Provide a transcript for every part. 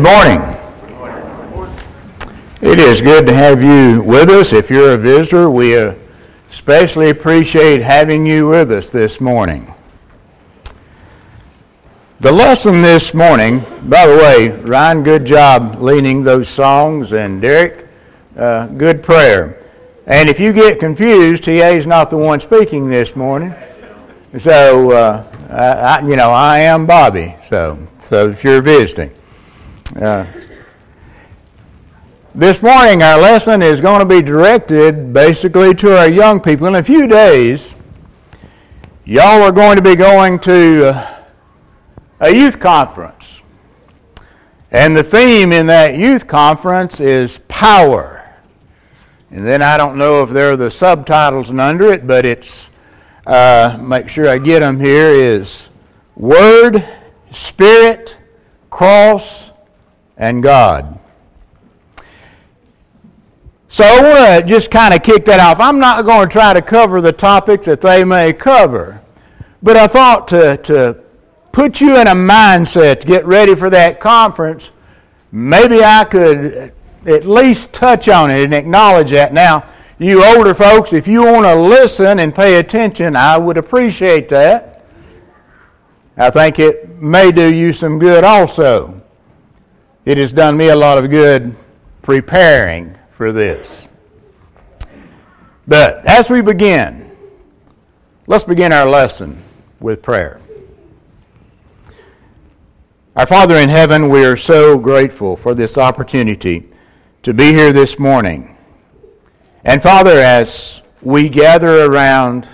Good morning. It is good to have you with us. If you're a visitor, we especially appreciate having you with us this morning. The lesson this morning, by the way, Ryan, good job leading those songs, and Derek, uh, good prayer. And if you get confused, TA is not the one speaking this morning. So, uh, I, you know, I am Bobby. So, so if you're visiting. Uh, this morning, our lesson is going to be directed basically to our young people. In a few days, y'all are going to be going to uh, a youth conference. And the theme in that youth conference is power. And then I don't know if there are the subtitles under it, but it's, uh, make sure I get them here, is Word, Spirit, Cross, and God. So I want to just kind of kick that off. I'm not going to try to cover the topics that they may cover, but I thought to, to put you in a mindset to get ready for that conference, maybe I could at least touch on it and acknowledge that. Now, you older folks, if you want to listen and pay attention, I would appreciate that. I think it may do you some good also. It has done me a lot of good preparing for this. But as we begin, let's begin our lesson with prayer. Our Father in heaven, we are so grateful for this opportunity to be here this morning. And Father, as we gather around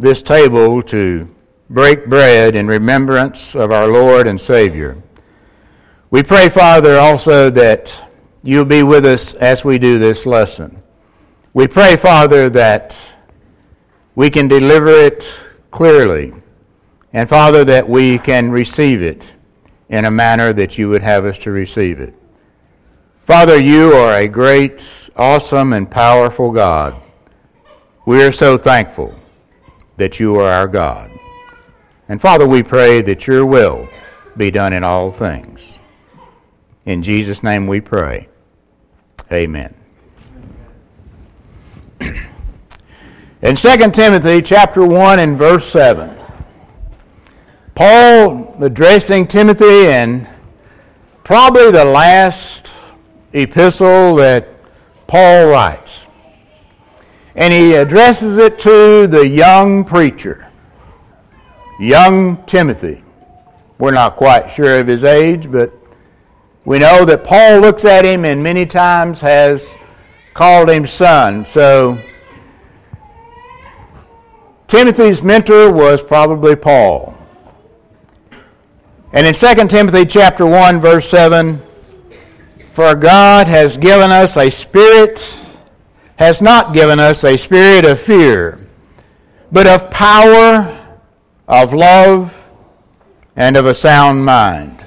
this table to break bread in remembrance of our Lord and Savior, we pray, Father, also that you'll be with us as we do this lesson. We pray, Father, that we can deliver it clearly, and Father, that we can receive it in a manner that you would have us to receive it. Father, you are a great, awesome, and powerful God. We are so thankful that you are our God. And Father, we pray that your will be done in all things. In Jesus' name we pray. Amen. In 2 Timothy chapter 1 and verse 7, Paul addressing Timothy and probably the last epistle that Paul writes. And he addresses it to the young preacher, young Timothy. We're not quite sure of his age, but we know that Paul looks at him and many times has called him son. So Timothy's mentor was probably Paul. And in 2 Timothy chapter 1 verse 7, for God has given us a spirit has not given us a spirit of fear, but of power, of love, and of a sound mind.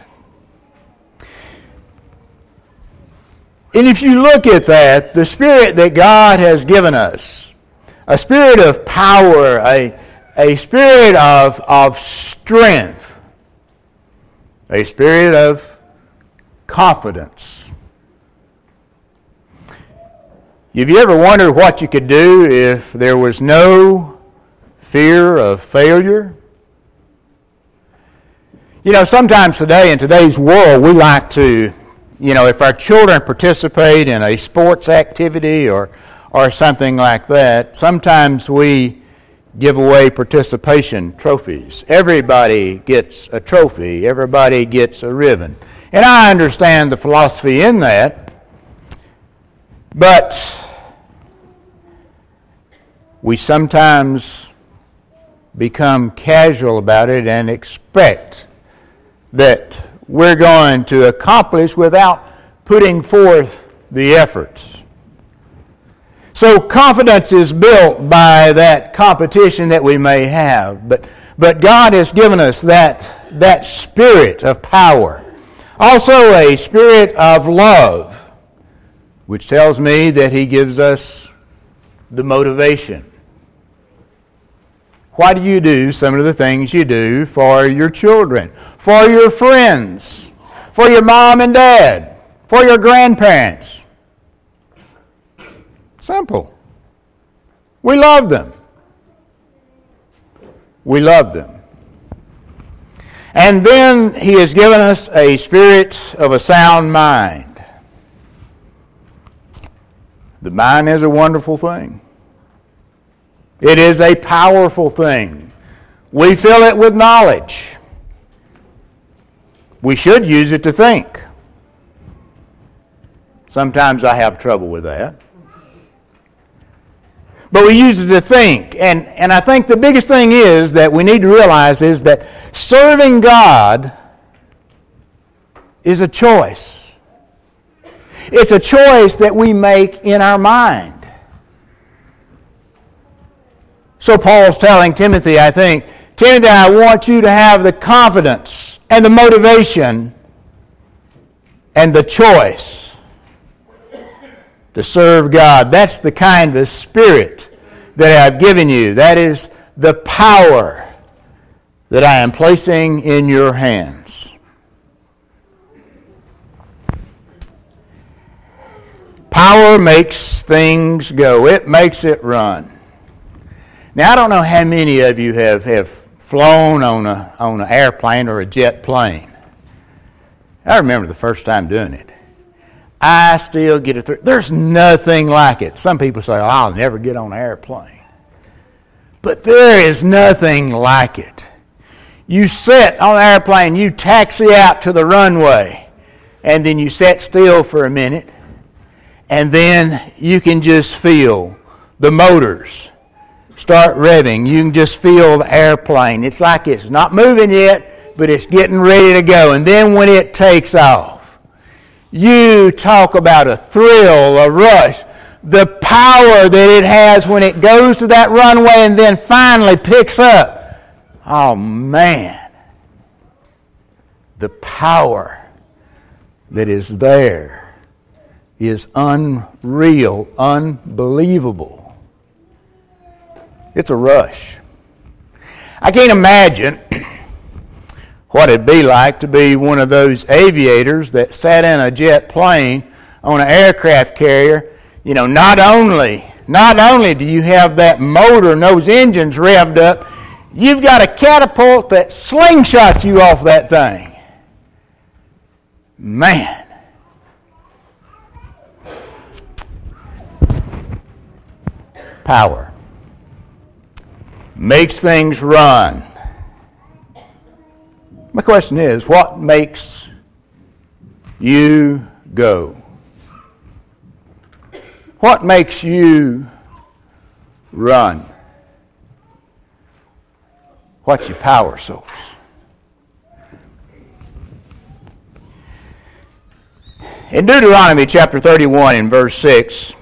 And if you look at that, the spirit that God has given us, a spirit of power, a, a spirit of, of strength, a spirit of confidence. Have you ever wondered what you could do if there was no fear of failure? You know, sometimes today, in today's world, we like to you know, if our children participate in a sports activity or, or something like that, sometimes we give away participation trophies. Everybody gets a trophy, everybody gets a ribbon. And I understand the philosophy in that, but we sometimes become casual about it and expect that we're going to accomplish without putting forth the efforts. So confidence is built by that competition that we may have. But, but God has given us that, that spirit of power. Also a spirit of love, which tells me that He gives us the motivation. Why do you do some of the things you do for your children, for your friends, for your mom and dad, for your grandparents. Simple. We love them. We love them. And then he has given us a spirit of a sound mind. The mind is a wonderful thing. It is a powerful thing. We fill it with knowledge. We should use it to think. Sometimes I have trouble with that. But we use it to think. And, and I think the biggest thing is that we need to realize is that serving God is a choice. It's a choice that we make in our mind. So Paul's telling Timothy, I think, Timothy, I want you to have the confidence and the motivation and the choice to serve God. That's the kind of spirit that I've given you. That is the power that I am placing in your hands. Power makes things go, it makes it run. Now, I don't know how many of you have, have flown on, a, on an airplane or a jet plane. I remember the first time doing it. I still get it through. There's nothing like it. Some people say, oh, I'll never get on an airplane. But there is nothing like it. You sit on an airplane, you taxi out to the runway, and then you sit still for a minute, and then you can just feel the motors start revving. You can just feel the airplane. It's like it's not moving yet, but it's getting ready to go. And then when it takes off, you talk about a thrill, a rush, the power that it has when it goes to that runway and then finally picks up. Oh, man. The power that is there is unreal, unbelievable. It's a rush. I can't imagine what it'd be like to be one of those aviators that sat in a jet plane on an aircraft carrier. You know, not only not only do you have that motor and those engines revved up, you've got a catapult that slingshots you off that thing. Man. Power makes things run. My question is what makes you go? What makes you run? What's your power source? In Deuteronomy chapter 31 and verse 6,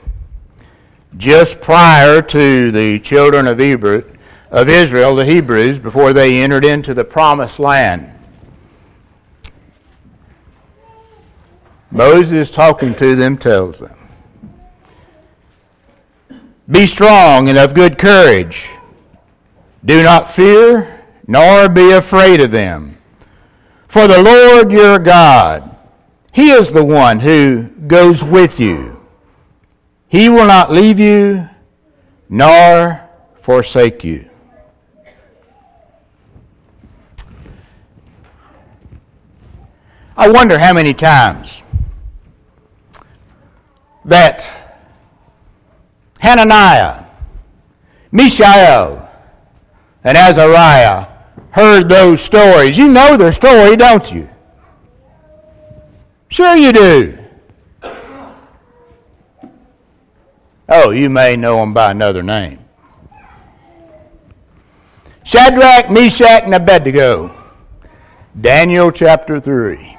just prior to the children of Hebrew, of Israel, the Hebrews, before they entered into the promised land. Moses, talking to them, tells them Be strong and of good courage. Do not fear, nor be afraid of them. For the Lord your God, He is the one who goes with you. He will not leave you, nor forsake you. I wonder how many times that Hananiah, Mishael, and Azariah heard those stories. You know their story, don't you? Sure you do. Oh, you may know them by another name. Shadrach, Meshach, and Abednego. Daniel chapter 3.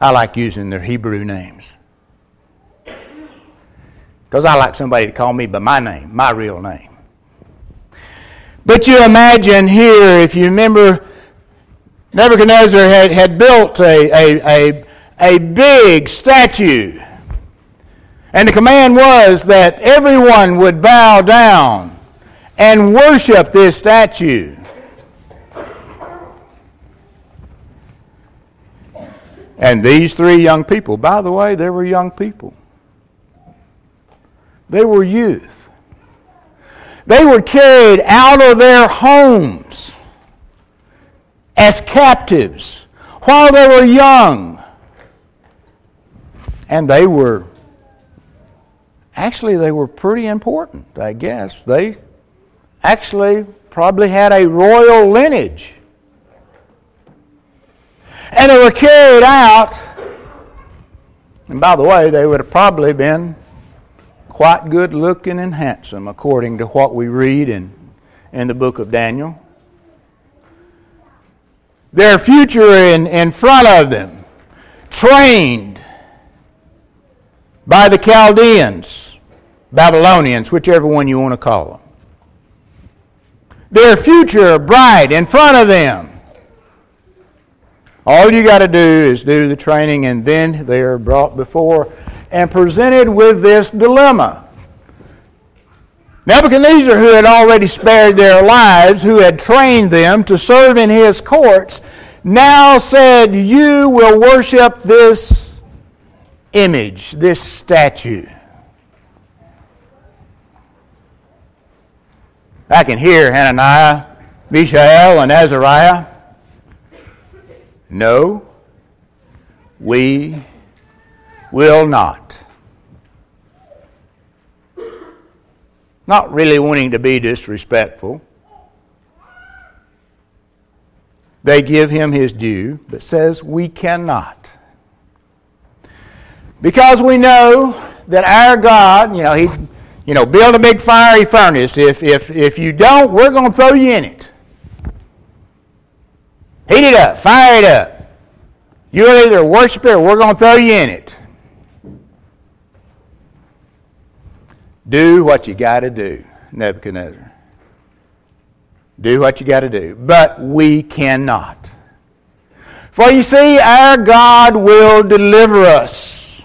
I like using their Hebrew names. Because I like somebody to call me by my name, my real name. But you imagine here, if you remember, Nebuchadnezzar had, had built a, a, a, a big statue. And the command was that everyone would bow down and worship this statue. And these three young people, by the way, they were young people. They were youth. They were carried out of their homes as captives while they were young. And they were, actually, they were pretty important, I guess. They actually probably had a royal lineage. And they were carried out, and by the way, they would have probably been quite good looking and handsome, according to what we read in, in the book of Daniel. Their future in, in front of them, trained by the Chaldeans, Babylonians, whichever one you want to call them. Their future bright in front of them. All you got to do is do the training, and then they are brought before and presented with this dilemma. Nebuchadnezzar, who had already spared their lives, who had trained them to serve in his courts, now said, You will worship this image, this statue. I can hear Hananiah, Mishael, and Azariah. No, we will not. Not really wanting to be disrespectful. They give him his due, but says we cannot. Because we know that our God, you know, he you know, build a big fiery furnace. If if if you don't, we're going to throw you in it. Heat it up, fire it up. You'll either worship it or we're going to throw you in it. Do what you got to do, Nebuchadnezzar. Do what you got to do. But we cannot. For you see, our God will deliver us.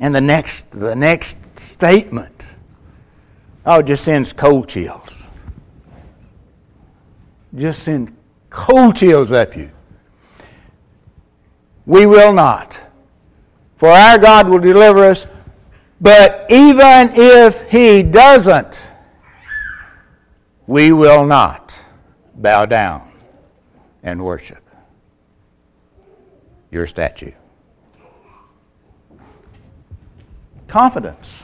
And the next, the next statement, oh, just sends cold chills. Just send cold chills up you. We will not. For our God will deliver us but even if he doesn't, we will not bow down and worship your statue. Confidence.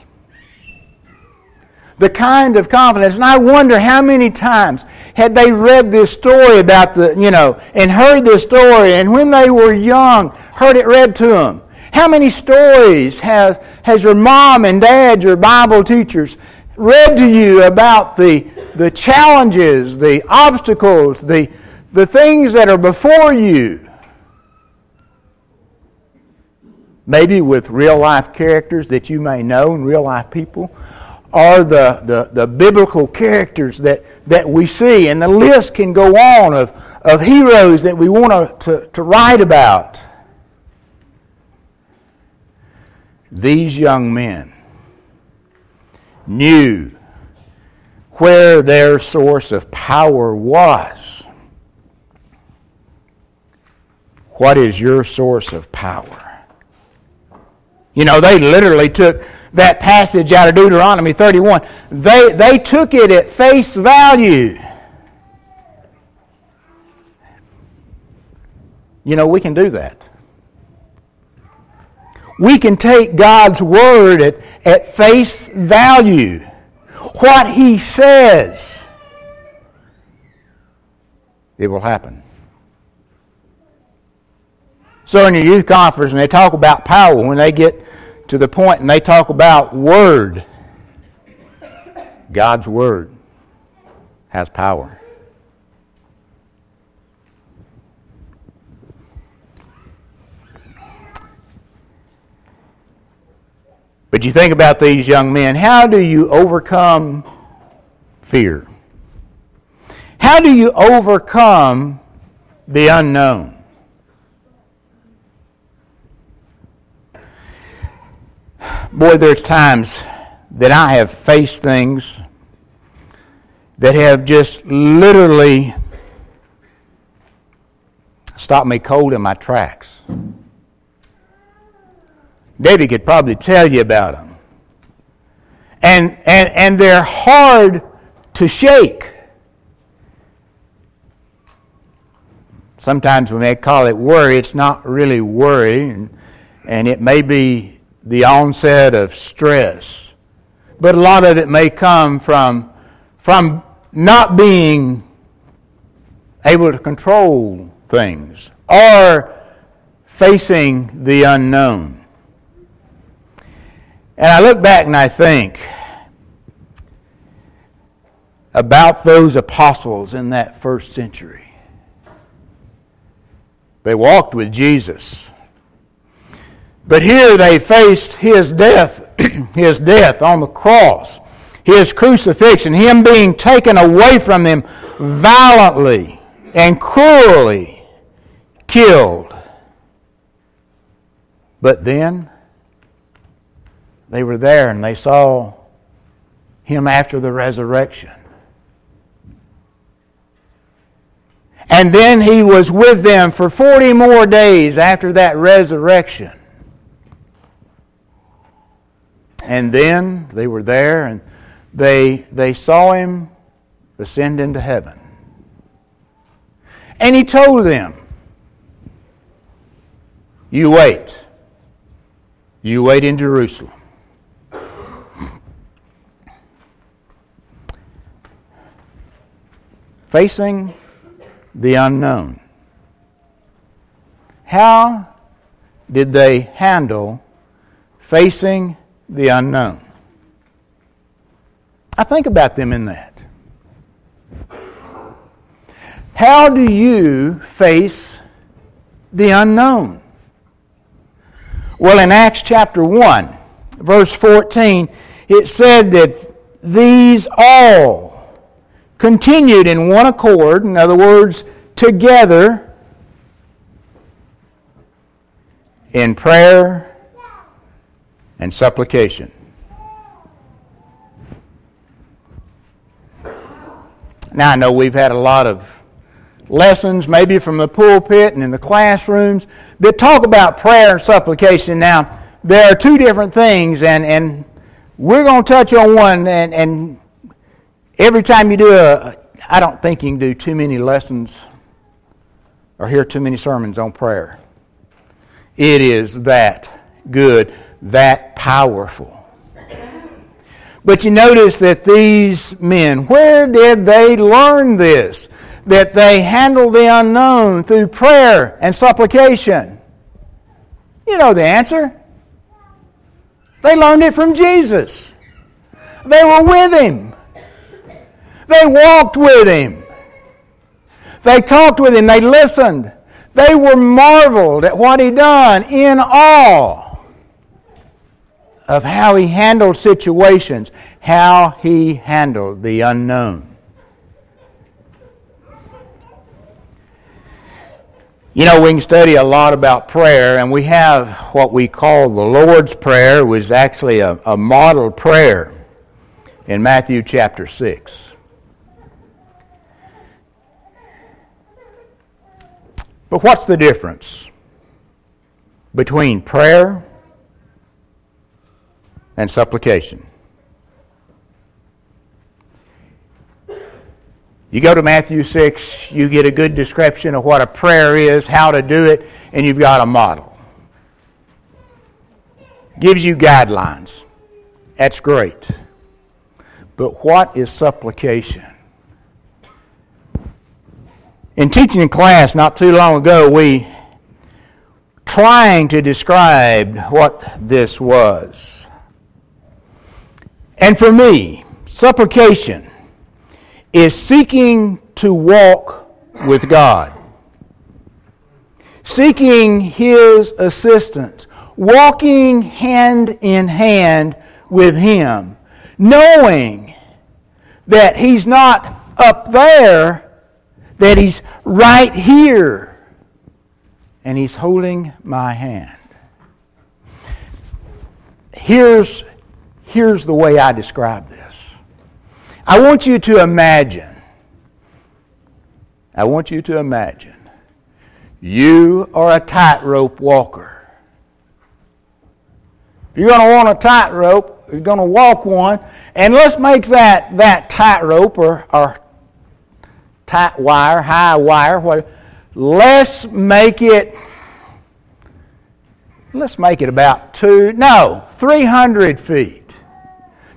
The kind of confidence. And I wonder how many times had they read this story about the, you know, and heard this story, and when they were young, heard it read to them how many stories has, has your mom and dad, your Bible teachers, read to you about the, the challenges, the obstacles, the, the things that are before you? Maybe with real life characters that you may know and real life people, or the, the, the biblical characters that, that we see. And the list can go on of, of heroes that we want to, to, to write about. these young men knew where their source of power was. What is your source of power? You know, they literally took that passage out of Deuteronomy 31. They, they took it at face value. You know, we can do that we can take God's word at, at face value. What He says, it will happen. So in your youth conference, when they talk about power, when they get to the point and they talk about word, God's word has power. But you think about these young men. How do you overcome fear? How do you overcome the unknown? Boy, there's times that I have faced things that have just literally stopped me cold in my tracks. David could probably tell you about them. And, and, and they're hard to shake. Sometimes we may call it worry. It's not really worry, and, and it may be the onset of stress. But a lot of it may come from, from not being able to control things or facing the unknown. And I look back and I think about those apostles in that first century. They walked with Jesus. But here they faced his death, his death on the cross, his crucifixion, him being taken away from them violently and cruelly killed. But then they were there and they saw him after the resurrection. And then he was with them for 40 more days after that resurrection. And then they were there and they, they saw him ascend into heaven. And he told them, You wait. You wait in Jerusalem. Facing the unknown. How did they handle facing the unknown? I think about them in that. How do you face the unknown? Well, in Acts chapter 1, verse 14, it said that these all continued in one accord, in other words, together in prayer and supplication. Now, I know we've had a lot of lessons, maybe from the pulpit and in the classrooms, that talk about prayer and supplication. Now, there are two different things, and, and we're going to touch on one, and, and Every time you do a, I don't think you can do too many lessons or hear too many sermons on prayer. It is that good, that powerful. But you notice that these men, where did they learn this? That they handle the unknown through prayer and supplication. You know the answer. They learned it from Jesus. They were with him. They walked with him. They talked with him. They listened. They were marveled at what he done in awe of how he handled situations, how he handled the unknown. You know, we can study a lot about prayer, and we have what we call the Lord's Prayer, which is actually a, a model prayer in Matthew chapter 6. But what's the difference between prayer and supplication? You go to Matthew 6, you get a good description of what a prayer is, how to do it, and you've got a model. Gives you guidelines. That's great. But what is supplication? In teaching in class not too long ago, we trying to describe what this was. And for me, supplication is seeking to walk with God, seeking His assistance, walking hand in hand with Him, knowing that He's not up there that He's right here. And He's holding my hand. Here's, here's the way I describe this. I want you to imagine, I want you to imagine You are a tightrope walker. You're going to want a tightrope, you're going to walk one, and let's make that, that tightrope or, or tight wire, high wire, whatever. Let's make it, let's make it about two, no, 300 feet.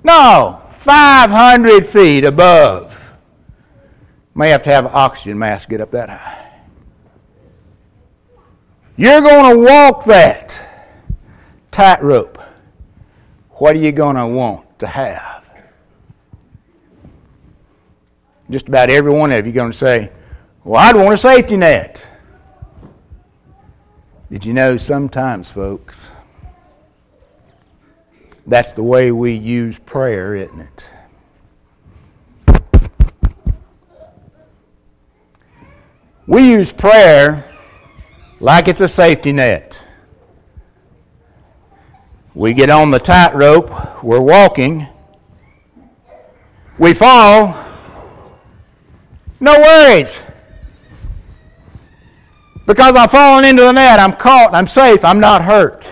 No, 500 feet above. May have to have an oxygen mask get up that high. You're going to walk that tightrope. What are you going to want to have? Just about every one of you going to say, Well, I'd want a safety net. Did you know sometimes, folks, that's the way we use prayer, isn't it? We use prayer like it's a safety net. We get on the tightrope, we're walking, we fall, no worries. Because I've fallen into the net, I'm caught, I'm safe, I'm not hurt.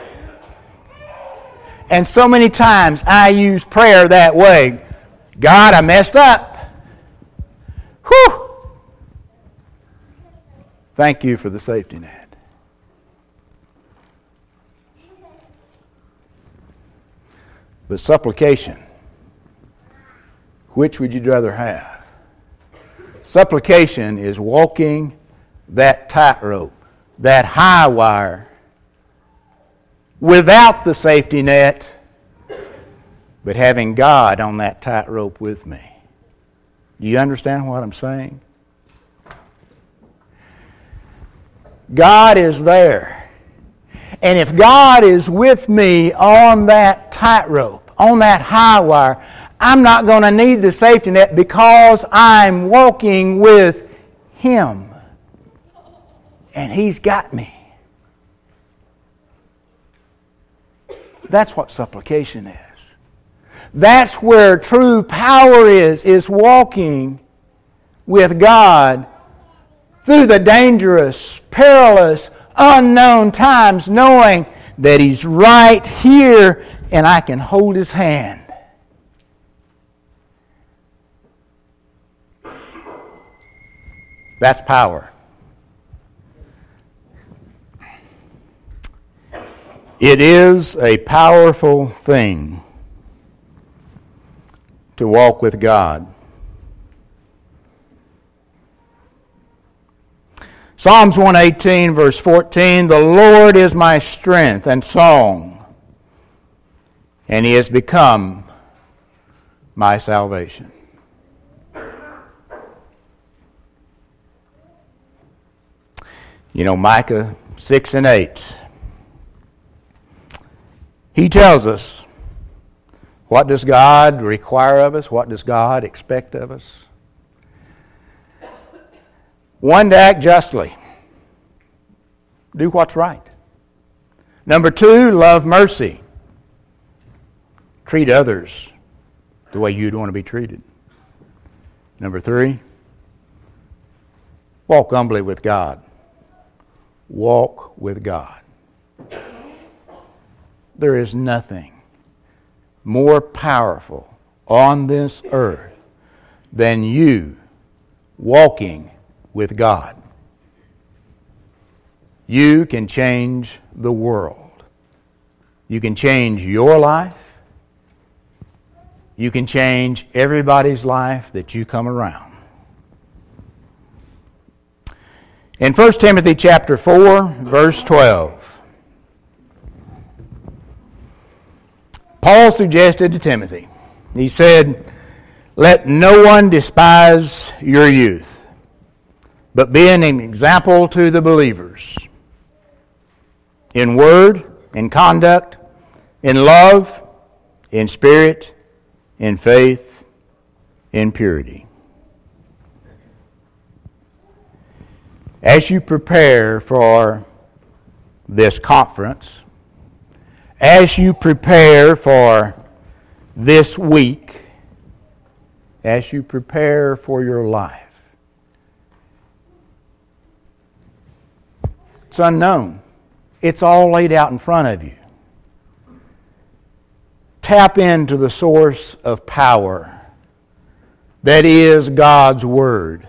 And so many times I use prayer that way. God, I messed up. Whew! Thank you for the safety net. But supplication, which would you rather have? Supplication is walking that tightrope, that high wire, without the safety net, but having God on that tightrope with me. Do you understand what I'm saying? God is there. And if God is with me on that tightrope, on that high wire, I'm not going to need the safety net because I'm walking with Him. And He's got me. That's what supplication is. That's where true power is, is walking with God through the dangerous, perilous, unknown times, knowing that He's right here and I can hold his hand. That's power. It is a powerful thing to walk with God. Psalms 118, verse 14 The Lord is my strength and song and he has become my salvation. You know, Micah 6 and 8. He tells us what does God require of us? What does God expect of us? One, to act justly, do what's right. Number two, love mercy treat others the way you'd want to be treated. Number three, walk humbly with God. Walk with God. There is nothing more powerful on this earth than you walking with God. You can change the world. You can change your life. You can change everybody's life that you come around. In 1 Timothy chapter 4, verse 12, Paul suggested to Timothy, he said, Let no one despise your youth, but be an example to the believers in word, in conduct, in love, in spirit, in faith, in purity. As you prepare for this conference, as you prepare for this week, as you prepare for your life, It's unknown. It's all laid out in front of you. Tap into the source of power that is God's Word,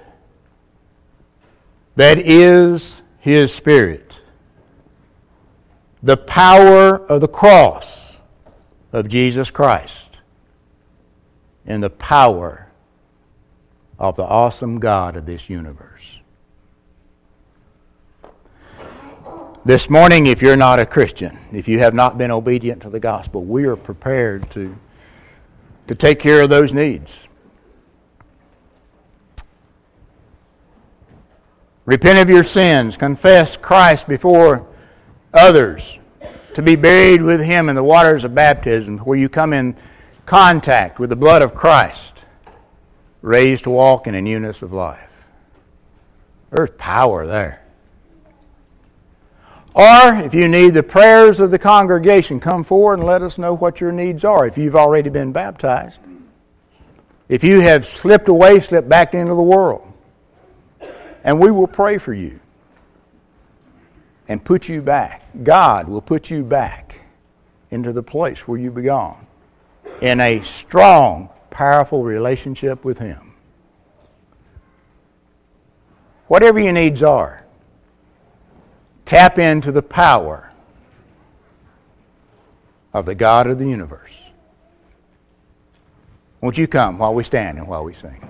that is His Spirit. The power of the cross of Jesus Christ and the power of the awesome God of this universe. This morning, if you're not a Christian, if you have not been obedient to the gospel, we are prepared to, to take care of those needs. Repent of your sins, confess Christ before others, to be buried with Him in the waters of baptism, where you come in contact with the blood of Christ, raised to walk in a newness of life. There's power there. Or if you need the prayers of the congregation, come forward and let us know what your needs are if you've already been baptized. If you have slipped away, slipped back into the world. And we will pray for you and put you back. God will put you back into the place where you belong in a strong, powerful relationship with Him. Whatever your needs are, Tap into the power of the God of the universe. Won't you come while we stand and while we sing?